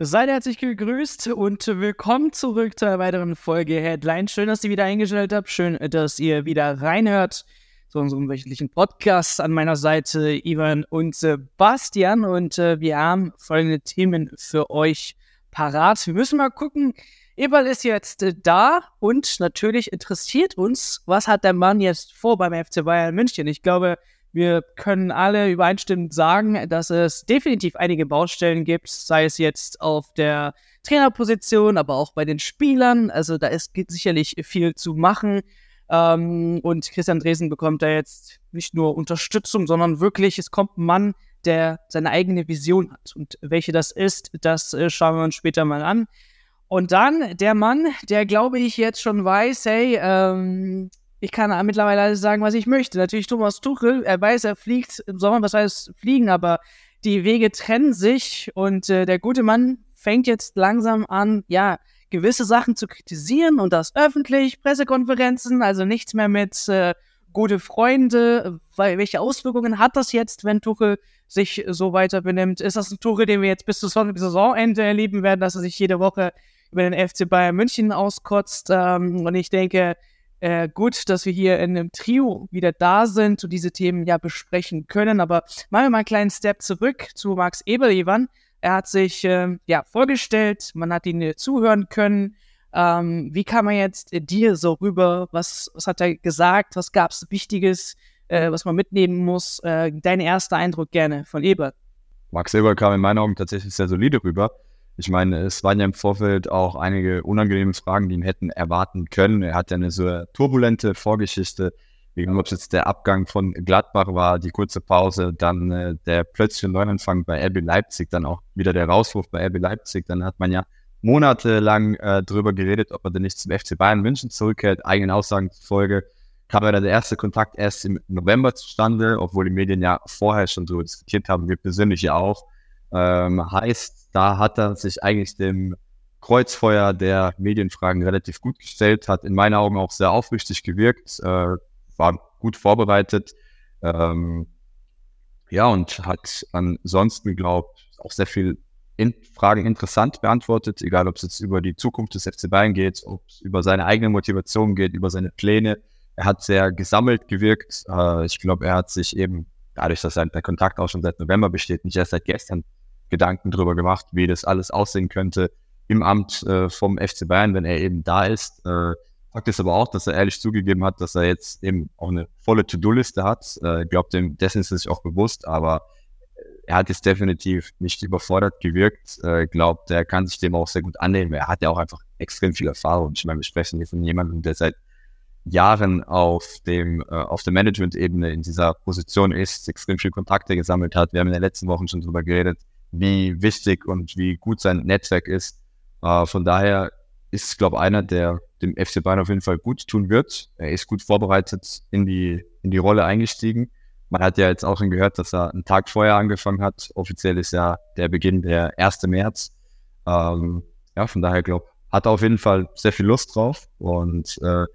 Seid herzlich gegrüßt und willkommen zurück zu einer weiteren Folge Headline. Schön, dass ihr wieder eingeschaltet habt. Schön, dass ihr wieder reinhört zu unserem wöchentlichen Podcast. An meiner Seite Ivan und Sebastian. Und äh, wir haben folgende Themen für euch parat. Wir müssen mal gucken. Eberl ist jetzt äh, da und natürlich interessiert uns, was hat der Mann jetzt vor beim FC Bayern München. Ich glaube, wir können alle übereinstimmend sagen, dass es definitiv einige Baustellen gibt, sei es jetzt auf der Trainerposition, aber auch bei den Spielern. Also da ist sicherlich viel zu machen. Ähm, und Christian Dresen bekommt da jetzt nicht nur Unterstützung, sondern wirklich, es kommt ein Mann, der seine eigene Vision hat. Und welche das ist, das äh, schauen wir uns später mal an. Und dann der Mann, der glaube ich jetzt schon weiß, hey, ähm, ich kann mittlerweile alles sagen, was ich möchte. Natürlich Thomas Tuchel, er weiß, er fliegt im Sommer, was heißt fliegen, aber die Wege trennen sich und äh, der gute Mann fängt jetzt langsam an, ja, gewisse Sachen zu kritisieren und das öffentlich, Pressekonferenzen, also nichts mehr mit äh, gute Freunde. Weil, welche Auswirkungen hat das jetzt, wenn Tuchel sich so weiter benimmt? Ist das ein Tuchel, den wir jetzt bis zum Saisonende erleben werden, dass er sich jede Woche über den FC Bayern München auskotzt? Ähm, und ich denke, äh, gut, dass wir hier in einem Trio wieder da sind und diese Themen ja besprechen können. Aber machen wir mal einen kleinen Step zurück zu Max Eberl-Evan. Er hat sich äh, ja vorgestellt, man hat ihn äh, zuhören können. Ähm, wie kam er jetzt äh, dir so rüber? Was, was hat er gesagt? Was gab es Wichtiges, äh, was man mitnehmen muss? Dein erster Eindruck gerne von Eberl. Max Eberl kam in meinen Augen tatsächlich sehr solide rüber. Ich meine, es waren ja im Vorfeld auch einige unangenehme Fragen, die ihn hätten erwarten können. Er hat ja eine so turbulente Vorgeschichte, ob es jetzt der Abgang von Gladbach war, die kurze Pause, dann äh, der plötzliche Neuanfang bei RB Leipzig, dann auch wieder der Rauswurf bei RB Leipzig. Dann hat man ja monatelang äh, darüber geredet, ob er denn nicht zum FC Bayern München zurückkehrt. Eigenen Aussagen zufolge kam ja der erste Kontakt erst im November zustande, obwohl die Medien ja vorher schon darüber diskutiert haben, wir persönlich ja auch. Ähm, heißt, da hat er sich eigentlich dem Kreuzfeuer der Medienfragen relativ gut gestellt, hat in meinen Augen auch sehr aufrichtig gewirkt, äh, war gut vorbereitet. Ähm, ja, und hat ansonsten, glaube auch sehr viel in Fragen interessant beantwortet, egal ob es jetzt über die Zukunft des FC Bayern geht, ob es über seine eigene Motivation geht, über seine Pläne. Er hat sehr gesammelt gewirkt. Äh, ich glaube, er hat sich eben, dadurch, dass sein Kontakt auch schon seit November besteht, nicht erst seit gestern Gedanken drüber gemacht, wie das alles aussehen könnte im Amt äh, vom FC Bayern, wenn er eben da ist. Äh, Fakt ist aber auch, dass er ehrlich zugegeben hat, dass er jetzt eben auch eine volle To-Do-Liste hat. Äh, ich glaube, dem dessen ist er sich auch bewusst, aber er hat jetzt definitiv nicht überfordert gewirkt. Äh, glaubt, er kann sich dem auch sehr gut annehmen. Er hat ja auch einfach extrem viel Erfahrung. Ich meine, wir sprechen hier von jemandem, der seit Jahren auf dem äh, auf der Management-Ebene in dieser Position ist, extrem viel Kontakte gesammelt hat. Wir haben in den letzten Wochen schon darüber geredet, wie wichtig und wie gut sein Netzwerk ist. Äh, von daher ist, es, glaube ich, einer, der dem FC Bayern auf jeden Fall gut tun wird. Er ist gut vorbereitet in die, in die Rolle eingestiegen. Man hat ja jetzt auch schon gehört, dass er einen Tag vorher angefangen hat. Offiziell ist ja der Beginn der 1. März. Ähm, ja, von daher glaube hat er auf jeden Fall sehr viel Lust drauf und äh,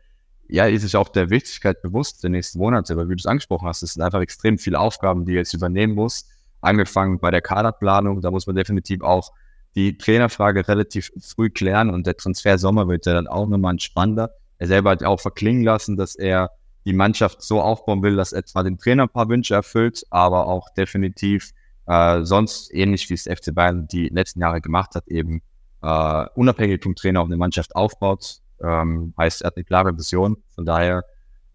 ja, ist sich auch der Wichtigkeit bewusst der nächsten Monate, weil wie du es angesprochen hast, es sind einfach extrem viele Aufgaben, die er jetzt übernehmen muss angefangen bei der Kaderplanung. Da muss man definitiv auch die Trainerfrage relativ früh klären und der Transfer Sommer wird ja dann auch nochmal ein spannender. Er selber hat auch verklingen lassen, dass er die Mannschaft so aufbauen will, dass er zwar dem Trainer ein paar Wünsche erfüllt, aber auch definitiv äh, sonst ähnlich wie es FC Bayern die letzten Jahre gemacht hat, eben äh, unabhängig vom Trainer auch eine Mannschaft aufbaut. Ähm, heißt, er hat eine klare Vision. Von daher,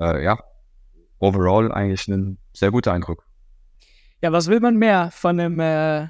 äh, ja, overall eigentlich ein sehr guter Eindruck. Ja, was will man mehr von einem äh,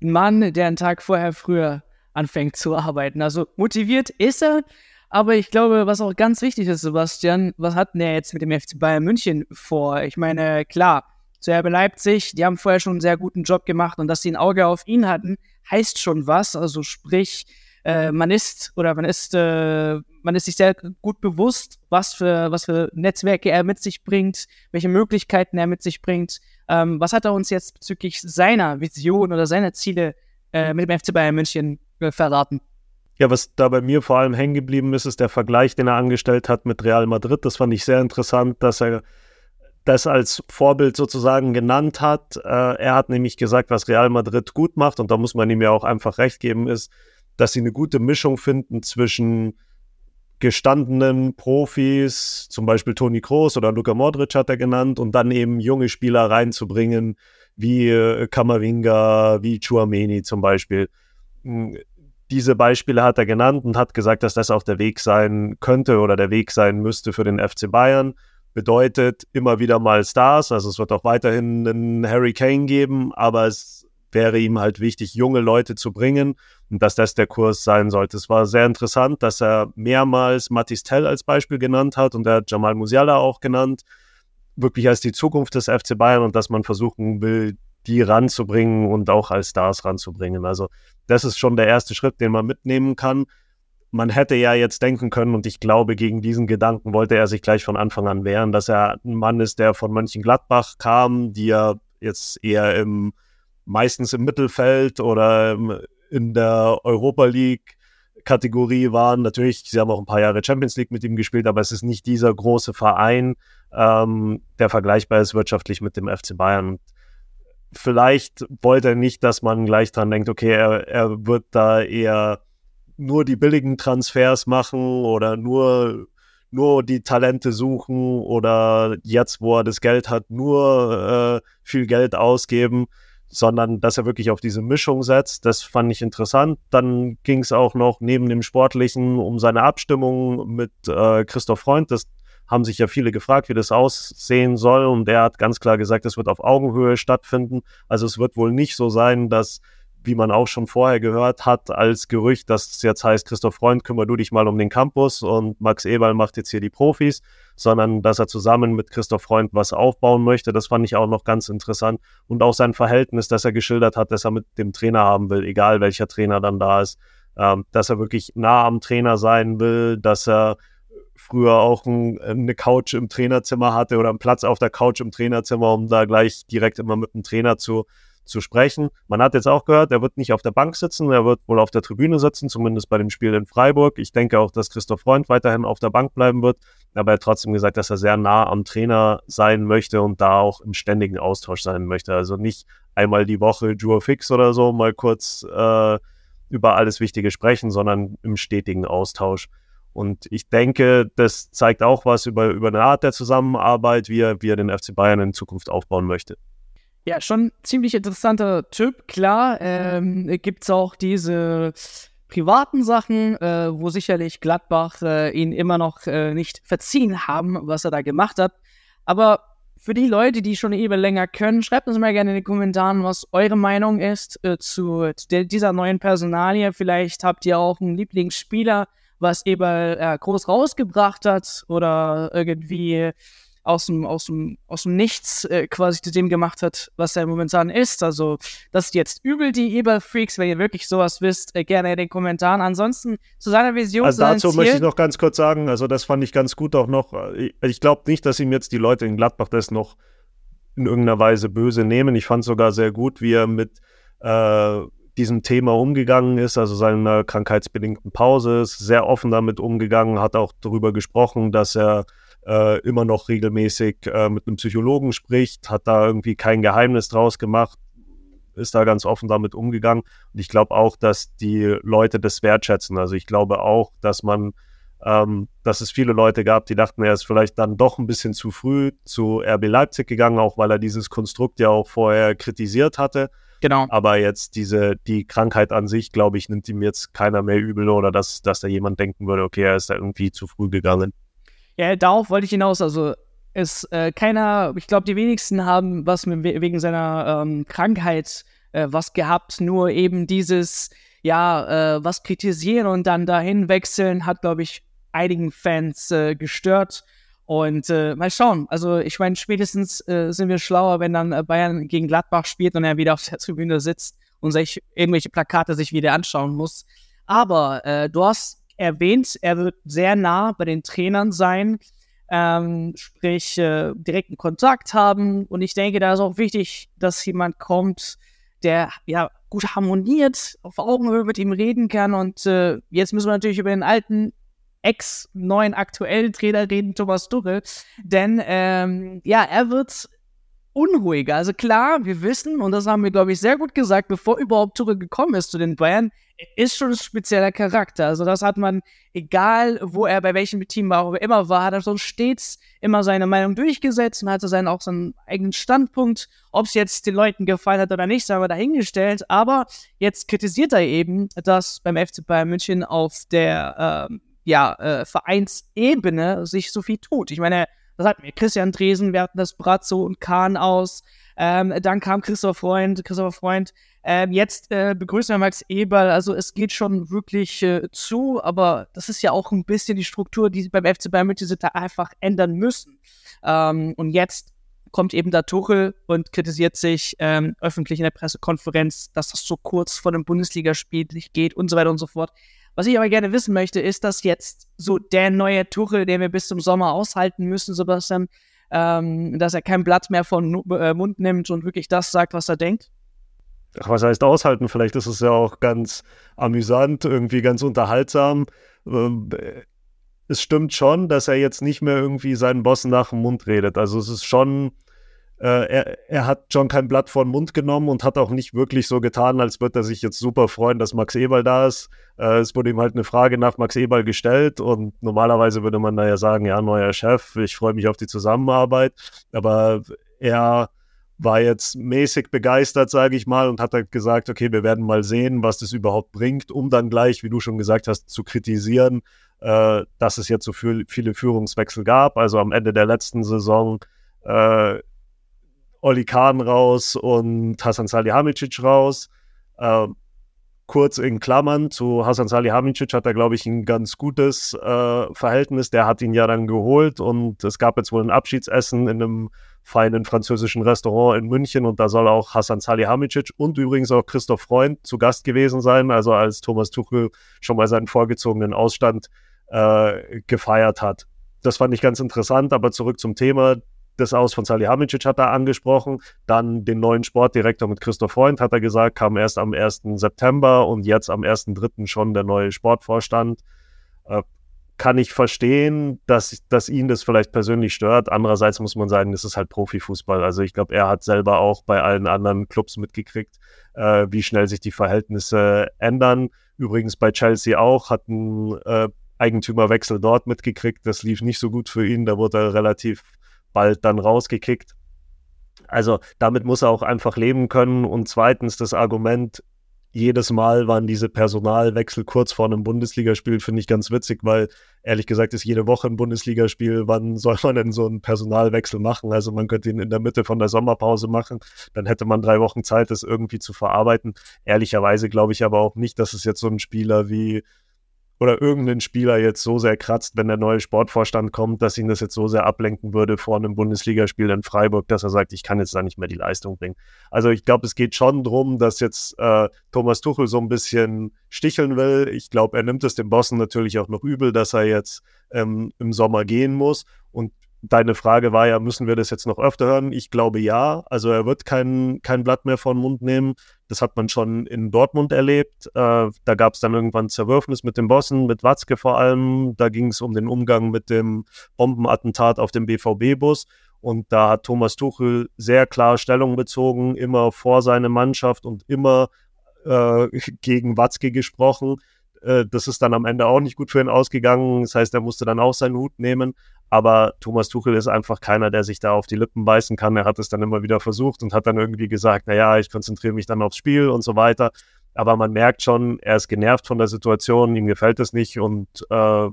Mann, der einen Tag vorher früher anfängt zu arbeiten? Also motiviert ist er, aber ich glaube, was auch ganz wichtig ist, Sebastian, was hat denn er jetzt mit dem FC Bayern München vor? Ich meine, klar, zu RB Leipzig, die haben vorher schon einen sehr guten Job gemacht und dass sie ein Auge auf ihn hatten, heißt schon was. Also sprich, äh, man ist oder man ist äh, man ist sich sehr gut bewusst, was für was für Netzwerke er mit sich bringt, welche Möglichkeiten er mit sich bringt. Ähm, was hat er uns jetzt bezüglich seiner Vision oder seiner Ziele äh, mit dem FC Bayern München äh, verraten? Ja, was da bei mir vor allem hängen geblieben ist, ist der Vergleich, den er angestellt hat mit Real Madrid. Das fand ich sehr interessant, dass er das als Vorbild sozusagen genannt hat. Äh, er hat nämlich gesagt, was Real Madrid gut macht, und da muss man ihm ja auch einfach recht geben, ist, dass sie eine gute Mischung finden zwischen gestandenen Profis, zum Beispiel Toni Kroos oder Luka Modric hat er genannt, und dann eben junge Spieler reinzubringen, wie äh, Kamavinga, wie Chuameni zum Beispiel. Hm, diese Beispiele hat er genannt und hat gesagt, dass das auch der Weg sein könnte oder der Weg sein müsste für den FC Bayern. Bedeutet immer wieder mal Stars, also es wird auch weiterhin einen Harry Kane geben, aber es wäre ihm halt wichtig, junge Leute zu bringen und dass das der Kurs sein sollte. Es war sehr interessant, dass er mehrmals Matis Tell als Beispiel genannt hat und er hat Jamal Musiala auch genannt, wirklich als die Zukunft des FC Bayern und dass man versuchen will, die ranzubringen und auch als Stars ranzubringen. Also das ist schon der erste Schritt, den man mitnehmen kann. Man hätte ja jetzt denken können, und ich glaube, gegen diesen Gedanken wollte er sich gleich von Anfang an wehren, dass er ein Mann ist, der von Mönchengladbach kam, die ja jetzt eher im, meistens im Mittelfeld oder in der Europa League Kategorie waren. Natürlich, sie haben auch ein paar Jahre Champions League mit ihm gespielt, aber es ist nicht dieser große Verein, ähm, der vergleichbar ist wirtschaftlich mit dem FC Bayern vielleicht wollte er nicht, dass man gleich dran denkt, okay, er, er wird da eher nur die billigen Transfers machen oder nur, nur die Talente suchen oder jetzt, wo er das Geld hat, nur äh, viel Geld ausgeben, sondern dass er wirklich auf diese Mischung setzt. Das fand ich interessant. Dann ging es auch noch neben dem Sportlichen um seine Abstimmung mit äh, Christoph Freund. Das haben sich ja viele gefragt, wie das aussehen soll. Und er hat ganz klar gesagt, es wird auf Augenhöhe stattfinden. Also es wird wohl nicht so sein, dass, wie man auch schon vorher gehört hat, als Gerücht, dass es jetzt heißt, Christoph Freund, kümmere du dich mal um den Campus und Max Eberl macht jetzt hier die Profis, sondern dass er zusammen mit Christoph Freund was aufbauen möchte. Das fand ich auch noch ganz interessant. Und auch sein Verhältnis, das er geschildert hat, dass er mit dem Trainer haben will, egal welcher Trainer dann da ist. Ähm, dass er wirklich nah am Trainer sein will, dass er früher auch ein, eine Couch im Trainerzimmer hatte oder einen Platz auf der Couch im Trainerzimmer, um da gleich direkt immer mit dem Trainer zu, zu sprechen. Man hat jetzt auch gehört, er wird nicht auf der Bank sitzen, er wird wohl auf der Tribüne sitzen, zumindest bei dem Spiel in Freiburg. Ich denke auch, dass Christoph Freund weiterhin auf der Bank bleiben wird, aber er hat trotzdem gesagt, dass er sehr nah am Trainer sein möchte und da auch im ständigen Austausch sein möchte. Also nicht einmal die Woche Jour fix oder so mal kurz äh, über alles Wichtige sprechen, sondern im stetigen Austausch. Und ich denke, das zeigt auch was über, über eine Art der Zusammenarbeit, wie er, wie er den FC Bayern in Zukunft aufbauen möchte. Ja, schon ziemlich interessanter Typ. Klar, ähm, gibt es auch diese privaten Sachen, äh, wo sicherlich Gladbach äh, ihn immer noch äh, nicht verziehen haben, was er da gemacht hat. Aber für die Leute, die schon eben länger können, schreibt uns mal gerne in den Kommentaren, was eure Meinung ist äh, zu dieser neuen Personalie. Vielleicht habt ihr auch einen Lieblingsspieler, was Eberl äh, groß rausgebracht hat oder irgendwie aus dem, aus dem, aus dem Nichts äh, quasi zu dem gemacht hat, was er momentan ist. Also, das ist jetzt übel, die Eberl-Freaks. Wenn ihr wirklich sowas wisst, äh, gerne in den Kommentaren. Ansonsten zu seiner Vision. Also, dazu Ziel, möchte ich noch ganz kurz sagen, also, das fand ich ganz gut auch noch. Ich, ich glaube nicht, dass ihm jetzt die Leute in Gladbach das noch in irgendeiner Weise böse nehmen. Ich fand sogar sehr gut, wie er mit äh, diesem Thema umgegangen ist, also seiner krankheitsbedingten Pause, ist sehr offen damit umgegangen, hat auch darüber gesprochen, dass er äh, immer noch regelmäßig äh, mit einem Psychologen spricht, hat da irgendwie kein Geheimnis draus gemacht, ist da ganz offen damit umgegangen. Und ich glaube auch, dass die Leute das wertschätzen. Also ich glaube auch, dass man, ähm, dass es viele Leute gab, die dachten, er ist vielleicht dann doch ein bisschen zu früh zu RB Leipzig gegangen, auch weil er dieses Konstrukt ja auch vorher kritisiert hatte. Genau. Aber jetzt diese, die Krankheit an sich, glaube ich, nimmt ihm jetzt keiner mehr übel oder dass, dass da jemand denken würde, okay, er ist da irgendwie zu früh gegangen. Ja, darauf wollte ich hinaus. Also ist äh, keiner, ich glaube, die wenigsten haben was mit, wegen seiner ähm, Krankheit äh, was gehabt. Nur eben dieses, ja, äh, was kritisieren und dann dahin wechseln, hat, glaube ich, einigen Fans äh, gestört. Und äh, mal schauen. Also ich meine, spätestens äh, sind wir schlauer, wenn dann äh, Bayern gegen Gladbach spielt und er wieder auf der Tribüne sitzt und sich irgendwelche Plakate sich wieder anschauen muss. Aber äh, du hast erwähnt, er wird sehr nah bei den Trainern sein, ähm, sprich äh, direkten Kontakt haben. Und ich denke, da ist auch wichtig, dass jemand kommt, der ja gut harmoniert, auf Augenhöhe mit ihm reden kann. Und äh, jetzt müssen wir natürlich über den alten ex-neuen aktuellen Trainer reden, Thomas Tuchel. Denn ähm, ja, er wird unruhiger. Also klar, wir wissen, und das haben wir, glaube ich, sehr gut gesagt, bevor überhaupt Tuchel gekommen ist zu den Bayern, ist schon ein spezieller Charakter. Also das hat man, egal wo er bei welchem Team war, er immer war, hat er schon stets immer seine Meinung durchgesetzt und hatte seinen, auch seinen eigenen Standpunkt. Ob es jetzt den Leuten gefallen hat oder nicht, sagen wir dahingestellt. Aber jetzt kritisiert er eben, dass beim FC Bayern München auf der äh, ja, äh, Vereinsebene sich so viel tut. Ich meine, das hatten wir Christian Dresen, wir hatten das Brazzo und Kahn aus. Ähm, dann kam Christoph Freund, Christopher Freund. Ähm, jetzt äh, begrüßen wir Max Eberl. Also es geht schon wirklich äh, zu, aber das ist ja auch ein bisschen die Struktur, die beim FC Bayern München da einfach ändern müssen. Ähm, und jetzt kommt eben der Tuchel und kritisiert sich ähm, öffentlich in der Pressekonferenz, dass das so kurz vor dem Bundesligaspiel nicht geht und so weiter und so fort. Was ich aber gerne wissen möchte, ist, dass jetzt so der neue Tuchel, den wir bis zum Sommer aushalten müssen, Sebastian, ähm, dass er kein Blatt mehr von äh, Mund nimmt und wirklich das sagt, was er denkt? Ach, was heißt aushalten? Vielleicht ist es ja auch ganz amüsant, irgendwie ganz unterhaltsam. Ähm, es stimmt schon, dass er jetzt nicht mehr irgendwie seinen Boss nach dem Mund redet. Also es ist schon er, er, hat schon kein Blatt vor den Mund genommen und hat auch nicht wirklich so getan, als würde er sich jetzt super freuen, dass Max Eberl da ist. Äh, es wurde ihm halt eine Frage nach Max Eberl gestellt und normalerweise würde man da ja sagen, ja, neuer Chef, ich freue mich auf die Zusammenarbeit. Aber er war jetzt mäßig begeistert, sage ich mal, und hat halt gesagt, okay, wir werden mal sehen, was das überhaupt bringt, um dann gleich, wie du schon gesagt hast, zu kritisieren, äh, dass es jetzt so viel, viele Führungswechsel gab. Also am Ende der letzten Saison äh, Oli Kahn raus und Hasan Salihamidzic raus. Äh, kurz in Klammern zu Hasan Salihamidzic hat er, glaube ich, ein ganz gutes äh, Verhältnis. Der hat ihn ja dann geholt und es gab jetzt wohl ein Abschiedsessen in einem feinen französischen Restaurant in München und da soll auch Hasan Salihamidzic und übrigens auch Christoph Freund zu Gast gewesen sein, also als Thomas Tuchel schon mal seinen vorgezogenen Ausstand äh, gefeiert hat. Das fand ich ganz interessant, aber zurück zum Thema das Aus von Salihamidzic hat er angesprochen. Dann den neuen Sportdirektor mit Christoph Freund hat er gesagt, kam erst am 1. September und jetzt am 1.3. schon der neue Sportvorstand. Äh, kann ich verstehen, dass, dass ihn das vielleicht persönlich stört. Andererseits muss man sagen, das ist halt Profifußball. Also ich glaube, er hat selber auch bei allen anderen Clubs mitgekriegt, äh, wie schnell sich die Verhältnisse ändern. Übrigens bei Chelsea auch, hat ein äh, Eigentümerwechsel dort mitgekriegt. Das lief nicht so gut für ihn. Da wurde er relativ bald dann rausgekickt. Also damit muss er auch einfach leben können. Und zweitens das Argument, jedes Mal waren diese Personalwechsel kurz vor einem Bundesligaspiel, finde ich ganz witzig, weil ehrlich gesagt ist jede Woche ein Bundesligaspiel. Wann soll man denn so einen Personalwechsel machen? Also man könnte ihn in der Mitte von der Sommerpause machen, dann hätte man drei Wochen Zeit, das irgendwie zu verarbeiten. Ehrlicherweise glaube ich aber auch nicht, dass es jetzt so ein Spieler wie oder irgendein Spieler jetzt so sehr kratzt, wenn der neue Sportvorstand kommt, dass ihn das jetzt so sehr ablenken würde vor einem Bundesligaspiel in Freiburg, dass er sagt, ich kann jetzt da nicht mehr die Leistung bringen. Also ich glaube, es geht schon darum, dass jetzt äh, Thomas Tuchel so ein bisschen sticheln will. Ich glaube, er nimmt es dem Bossen natürlich auch noch übel, dass er jetzt ähm, im Sommer gehen muss. Und deine Frage war ja, müssen wir das jetzt noch öfter hören? Ich glaube ja. Also er wird kein, kein Blatt mehr vor den Mund nehmen. Das hat man schon in Dortmund erlebt. Äh, da gab es dann irgendwann Zerwürfnis mit dem Bossen, mit Watzke vor allem. Da ging es um den Umgang mit dem Bombenattentat auf dem BVB-Bus. Und da hat Thomas Tuchel sehr klar Stellung bezogen, immer vor seine Mannschaft und immer äh, gegen Watzke gesprochen. Äh, das ist dann am Ende auch nicht gut für ihn ausgegangen. Das heißt, er musste dann auch seinen Hut nehmen. Aber Thomas Tuchel ist einfach keiner, der sich da auf die Lippen beißen kann. Er hat es dann immer wieder versucht und hat dann irgendwie gesagt, naja, ich konzentriere mich dann aufs Spiel und so weiter. Aber man merkt schon, er ist genervt von der Situation, ihm gefällt es nicht. Und äh,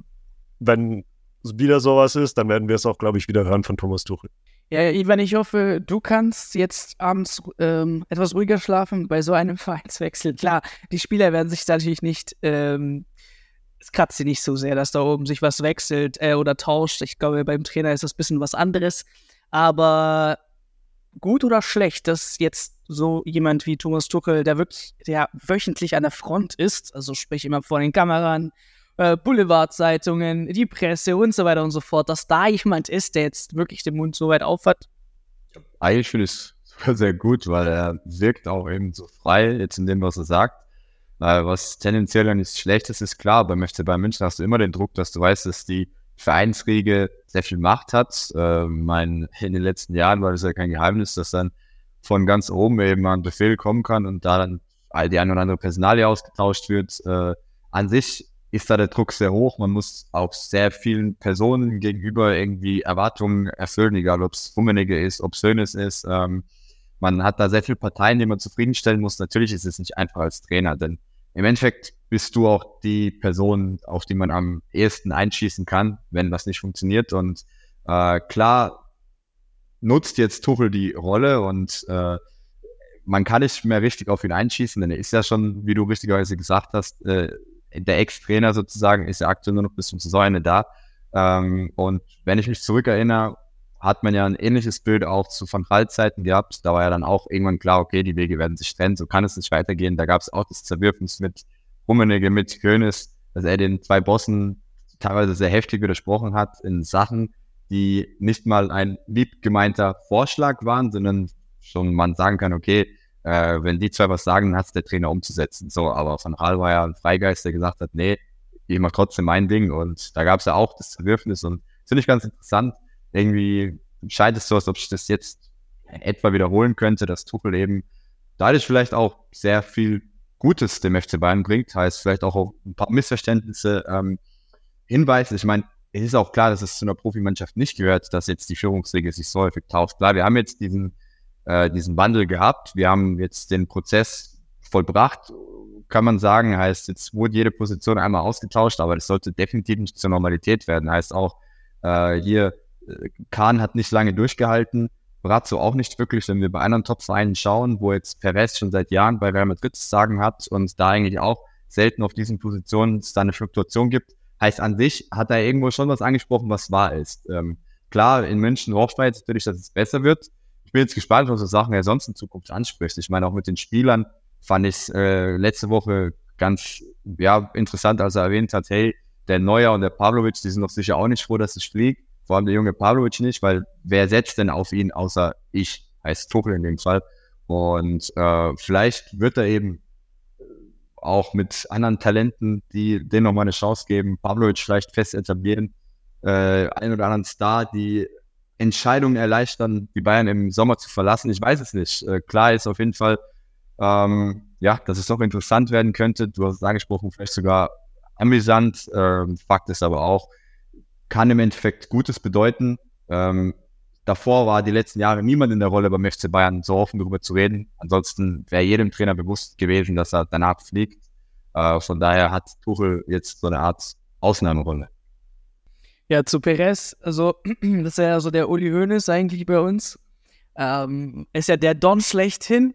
wenn wieder sowas ist, dann werden wir es auch, glaube ich, wieder hören von Thomas Tuchel. Ja, Ivan, ich hoffe, du kannst jetzt abends ähm, etwas ruhiger schlafen bei so einem Vereinswechsel. Klar, die Spieler werden sich natürlich nicht ähm, es kratzt sie nicht so sehr, dass da oben sich was wechselt äh, oder tauscht. Ich glaube, beim Trainer ist das ein bisschen was anderes. Aber gut oder schlecht, dass jetzt so jemand wie Thomas Tuchel, der wirklich, der wöchentlich an der Front ist, also sprich immer vor den Kameran, äh, Boulevardzeitungen, die Presse und so weiter und so fort, dass da jemand ist, der jetzt wirklich den Mund so weit aufhat. Eigentlich finde ich es sehr gut, weil er wirkt auch eben so frei, jetzt in dem, was er sagt. Was tendenziell ja nichts Schlechtes ist, klar, beim FC Bayern München hast du immer den Druck, dass du weißt, dass die Vereinsriege sehr viel Macht hat. Äh, mein, in den letzten Jahren war das ja kein Geheimnis, dass dann von ganz oben eben ein Befehl kommen kann und da dann die eine oder andere Personalie ausgetauscht wird. Äh, an sich ist da der Druck sehr hoch. Man muss auch sehr vielen Personen gegenüber irgendwie Erwartungen erfüllen, egal ob es Rummenigge ist, ob es Hönes ist. Ähm, man hat da sehr viele Parteien, die man zufriedenstellen muss. Natürlich ist es nicht einfach als Trainer, denn im Endeffekt bist du auch die Person, auf die man am ehesten einschießen kann, wenn das nicht funktioniert. Und äh, klar nutzt jetzt Tuchel die Rolle und äh, man kann nicht mehr richtig auf ihn einschießen, denn er ist ja schon, wie du richtigerweise gesagt hast, äh, der Ex-Trainer sozusagen ist ja aktuell nur noch bis zum Saisonende da. Ähm, und wenn ich mich zurückerinnere, hat man ja ein ähnliches Bild auch zu Van Gaal-Zeiten gehabt. Da war ja dann auch irgendwann klar, okay, die Wege werden sich trennen, so kann es nicht weitergehen. Da gab es auch das Zerwürfnis mit Rummenigge, mit König, dass er den zwei Bossen teilweise sehr heftig widersprochen hat in Sachen, die nicht mal ein lieb gemeinter Vorschlag waren, sondern schon man sagen kann, okay, äh, wenn die zwei was sagen, dann hat es der Trainer umzusetzen. So, aber Van Gaal war ja ein Freigeist, der gesagt hat, nee, ich mache trotzdem mein Ding. Und da gab es ja auch das Zerwürfnis und finde ich ganz interessant, irgendwie scheint es so, als ob ich das jetzt etwa wiederholen könnte, dass Tuchel eben dadurch vielleicht auch sehr viel Gutes dem FC Bayern bringt, heißt vielleicht auch ein paar Missverständnisse ähm, hinweist. Ich meine, es ist auch klar, dass es zu einer Profimannschaft nicht gehört, dass jetzt die Führungsregel sich so häufig tauscht. Klar, wir haben jetzt diesen, äh, diesen Wandel gehabt, wir haben jetzt den Prozess vollbracht, kann man sagen, heißt, jetzt wurde jede Position einmal ausgetauscht, aber das sollte definitiv nicht zur Normalität werden. Heißt auch, äh, hier Kahn hat nicht lange durchgehalten, Brazzo auch nicht wirklich, wenn wir bei anderen Top-Vereinen schauen, wo jetzt Perez schon seit Jahren bei Real Madrid zu sagen hat und da eigentlich auch selten auf diesen Positionen es da eine Fluktuation gibt, heißt an sich hat er irgendwo schon was angesprochen, was wahr ist. Ähm, klar, in München hofft man jetzt natürlich, dass es besser wird. Ich bin jetzt gespannt, was so Sachen er sonst in Zukunft anspricht. Ich meine, auch mit den Spielern fand ich äh, letzte Woche ganz ja, interessant, als er erwähnt hat, hey, der Neuer und der Pavlovic, die sind doch sicher auch nicht froh, dass es fliegt vor allem der junge Pavlovic nicht, weil wer setzt denn auf ihn außer ich, heißt Tuchel in dem Fall. Und äh, vielleicht wird er eben auch mit anderen Talenten, die denen nochmal eine Chance geben, Pavlovic vielleicht fest etablieren, äh, einen oder anderen Star, die Entscheidungen erleichtern, die Bayern im Sommer zu verlassen. Ich weiß es nicht. Äh, klar ist auf jeden Fall, ähm, ja, dass es doch interessant werden könnte. Du hast es angesprochen, vielleicht sogar amüsant. Ähm, Fakt ist aber auch, kann im Endeffekt Gutes bedeuten. Ähm, davor war die letzten Jahre niemand in der Rolle beim FC Bayern so offen darüber zu reden. Ansonsten wäre jedem Trainer bewusst gewesen, dass er danach fliegt. Äh, von daher hat Tuchel jetzt so eine Art Ausnahmerolle. Ja, zu Perez, also das ist ja so der Uli Hoeneß eigentlich bei uns. Ähm, ist ja der Don schlechthin.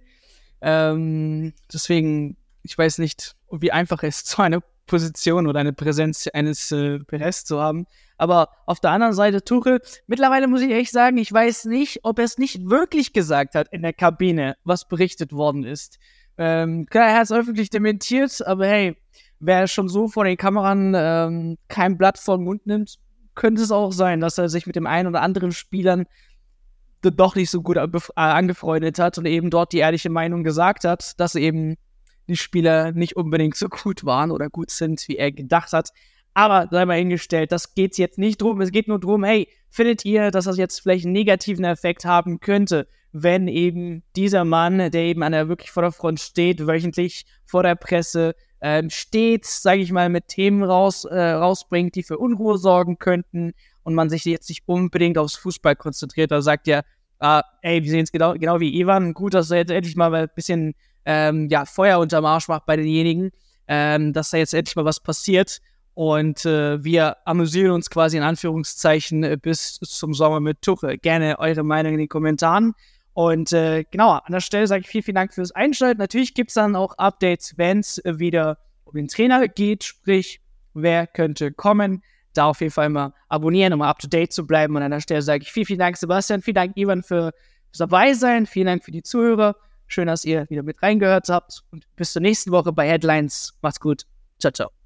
Ähm, deswegen, ich weiß nicht, wie einfach es ist, so eine Position oder eine Präsenz eines äh, Perez zu haben. Aber auf der anderen Seite Tuchel, mittlerweile muss ich echt sagen, ich weiß nicht, ob er es nicht wirklich gesagt hat in der Kabine, was berichtet worden ist. Ähm, klar, er hat es öffentlich dementiert, aber hey, wer schon so vor den Kameran ähm, kein Blatt vor den Mund nimmt, könnte es auch sein, dass er sich mit dem einen oder anderen Spielern doch nicht so gut äh, angefreundet hat und eben dort die ehrliche Meinung gesagt hat, dass eben die Spieler nicht unbedingt so gut waren oder gut sind, wie er gedacht hat. Aber sei mal hingestellt, das geht jetzt nicht drum. Es geht nur drum, hey, findet ihr, dass das jetzt vielleicht einen negativen Effekt haben könnte, wenn eben dieser Mann, der eben an der wirklich Vorderfront steht, wöchentlich vor der Presse, ähm, stets, sage ich mal, mit Themen raus, äh, rausbringt, die für Unruhe sorgen könnten und man sich jetzt nicht unbedingt aufs Fußball konzentriert. Da sagt ja, ah, ey, wir sehen es genau, genau wie Ivan. Gut, dass er jetzt endlich mal ein bisschen ähm, ja, Feuer unterm Arsch macht bei denjenigen, ähm, dass da jetzt endlich mal was passiert. Und äh, wir amüsieren uns quasi in Anführungszeichen äh, bis zum Sommer mit Tuche. Gerne eure Meinung in den Kommentaren. Und äh, genau, an der Stelle sage ich vielen, vielen Dank fürs Einschalten. Natürlich gibt es dann auch Updates, wenn es äh, wieder um den Trainer geht, sprich, wer könnte kommen. Da auf jeden Fall mal abonnieren, um up to date zu bleiben. Und an der Stelle sage ich vielen, vielen Dank, Sebastian. Vielen Dank, Ivan, für das Dabeisein. Vielen Dank für die Zuhörer. Schön, dass ihr wieder mit reingehört habt. Und bis zur nächsten Woche bei Headlines. Macht's gut. Ciao, ciao.